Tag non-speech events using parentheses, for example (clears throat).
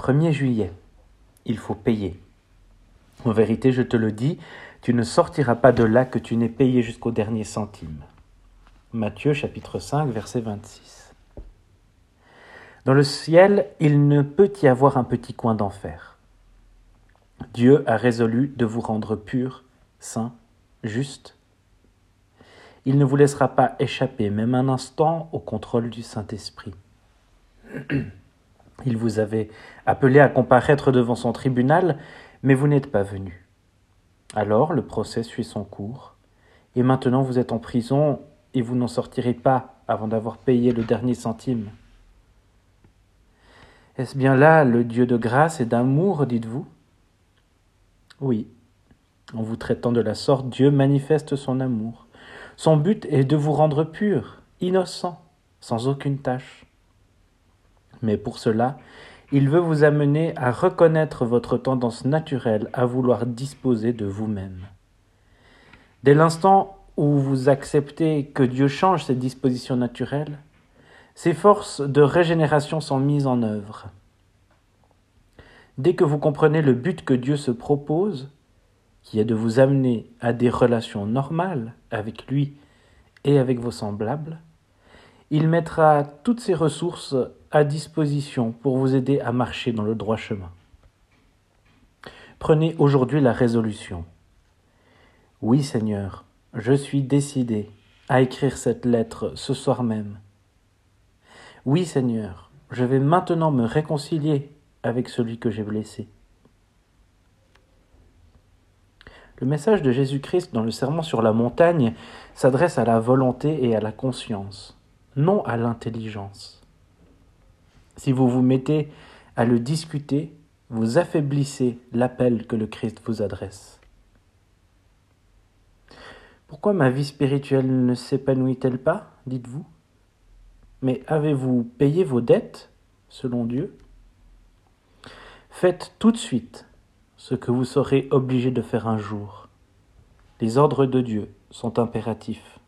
1er juillet, il faut payer. En vérité, je te le dis, tu ne sortiras pas de là que tu n'aies payé jusqu'au dernier centime. Matthieu chapitre 5 verset 26. Dans le ciel, il ne peut y avoir un petit coin d'enfer. Dieu a résolu de vous rendre pur, saint, juste. Il ne vous laissera pas échapper même un instant au contrôle du Saint-Esprit. (clears throat) Il vous avait appelé à comparaître devant son tribunal, mais vous n'êtes pas venu. Alors le procès suit son cours, et maintenant vous êtes en prison et vous n'en sortirez pas avant d'avoir payé le dernier centime. Est-ce bien là le Dieu de grâce et d'amour, dites-vous? Oui. En vous traitant de la sorte, Dieu manifeste son amour. Son but est de vous rendre pur, innocent, sans aucune tâche. Mais pour cela, il veut vous amener à reconnaître votre tendance naturelle à vouloir disposer de vous-même. Dès l'instant où vous acceptez que Dieu change ses dispositions naturelles, ses forces de régénération sont mises en œuvre. Dès que vous comprenez le but que Dieu se propose, qui est de vous amener à des relations normales avec lui et avec vos semblables, il mettra toutes ses ressources à disposition pour vous aider à marcher dans le droit chemin. Prenez aujourd'hui la résolution. Oui Seigneur, je suis décidé à écrire cette lettre ce soir même. Oui Seigneur, je vais maintenant me réconcilier avec celui que j'ai blessé. Le message de Jésus-Christ dans le Sermon sur la montagne s'adresse à la volonté et à la conscience, non à l'intelligence. Si vous vous mettez à le discuter, vous affaiblissez l'appel que le Christ vous adresse. Pourquoi ma vie spirituelle ne s'épanouit-elle pas, dites-vous? Mais avez-vous payé vos dettes, selon Dieu? Faites tout de suite ce que vous serez obligé de faire un jour. Les ordres de Dieu sont impératifs.